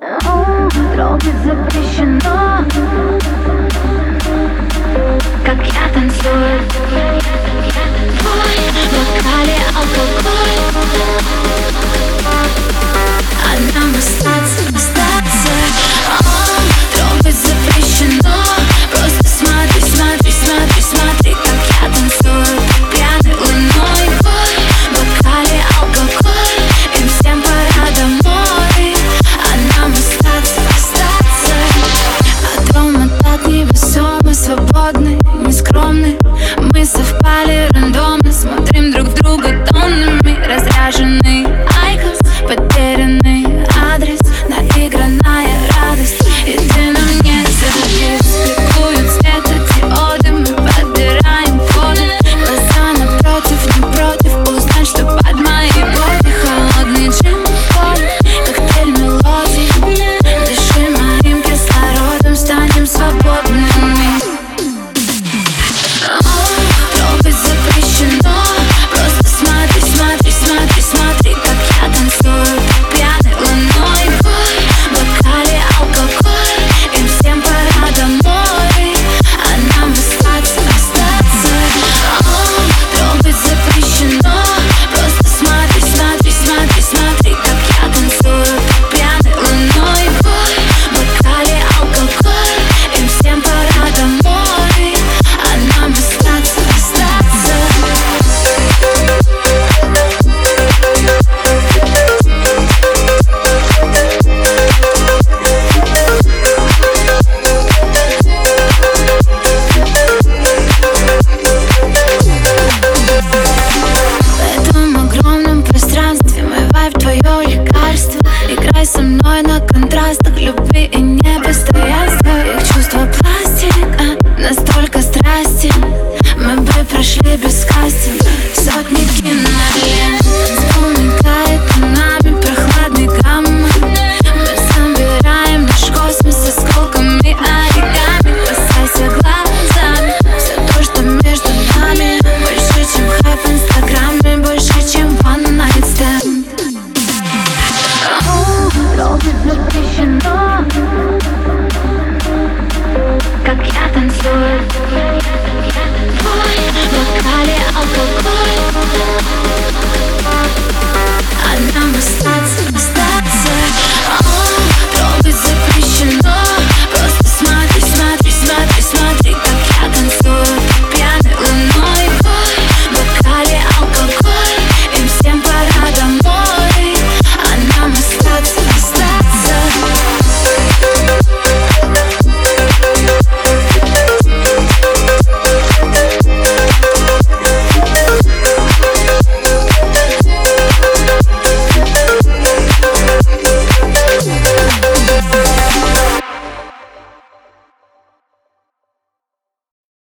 Трогать запрещено. Как я танцую.